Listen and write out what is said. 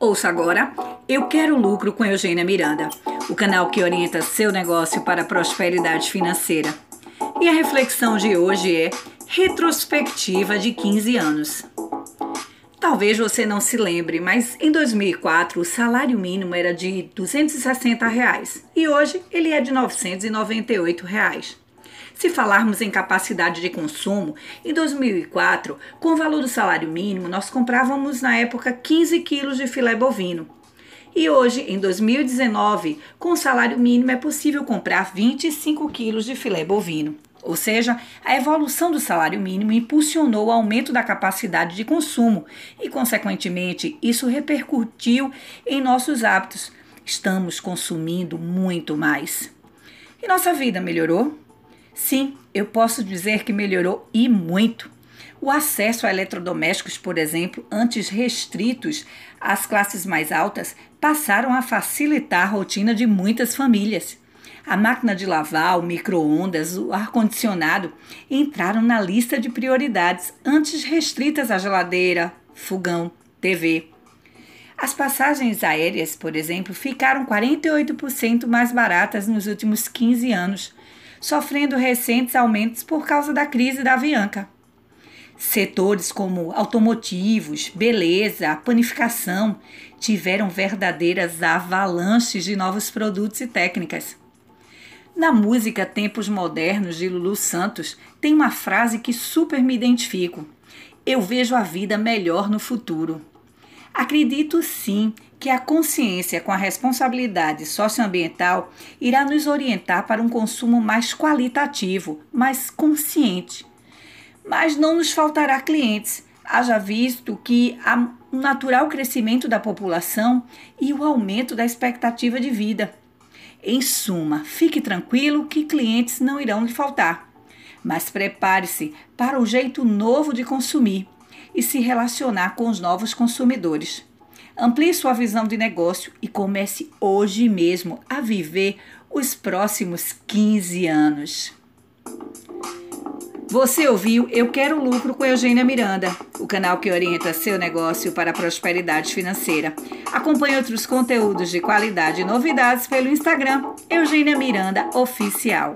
Ouça agora Eu Quero Lucro com Eugênia Miranda, o canal que orienta seu negócio para a prosperidade financeira. E a reflexão de hoje é retrospectiva de 15 anos. Talvez você não se lembre, mas em 2004 o salário mínimo era de 260 reais, e hoje ele é de 998 reais. Se falarmos em capacidade de consumo, em 2004, com o valor do salário mínimo, nós comprávamos na época 15 quilos de filé bovino. E hoje, em 2019, com o salário mínimo é possível comprar 25 quilos de filé bovino. Ou seja, a evolução do salário mínimo impulsionou o aumento da capacidade de consumo e, consequentemente, isso repercutiu em nossos hábitos. Estamos consumindo muito mais. E nossa vida melhorou? Sim, eu posso dizer que melhorou e muito. O acesso a eletrodomésticos, por exemplo, antes restritos às classes mais altas, passaram a facilitar a rotina de muitas famílias. A máquina de lavar, o micro-ondas, o ar-condicionado entraram na lista de prioridades antes restritas à geladeira, fogão, TV. As passagens aéreas, por exemplo, ficaram 48% mais baratas nos últimos 15 anos sofrendo recentes aumentos por causa da crise da Avianca. Setores como automotivos, beleza, panificação tiveram verdadeiras avalanches de novos produtos e técnicas. Na música Tempos Modernos de Lulu Santos, tem uma frase que super me identifico. Eu vejo a vida melhor no futuro. Acredito sim que a consciência com a responsabilidade socioambiental irá nos orientar para um consumo mais qualitativo, mais consciente. Mas não nos faltará clientes, haja visto que há um natural crescimento da população e o aumento da expectativa de vida. Em suma, fique tranquilo que clientes não irão lhe faltar. Mas prepare-se para o jeito novo de consumir e se relacionar com os novos consumidores. Amplie sua visão de negócio e comece hoje mesmo a viver os próximos 15 anos. Você ouviu Eu Quero Lucro com Eugênia Miranda, o canal que orienta seu negócio para a prosperidade financeira. Acompanhe outros conteúdos de qualidade e novidades pelo Instagram Eugênia Miranda Oficial.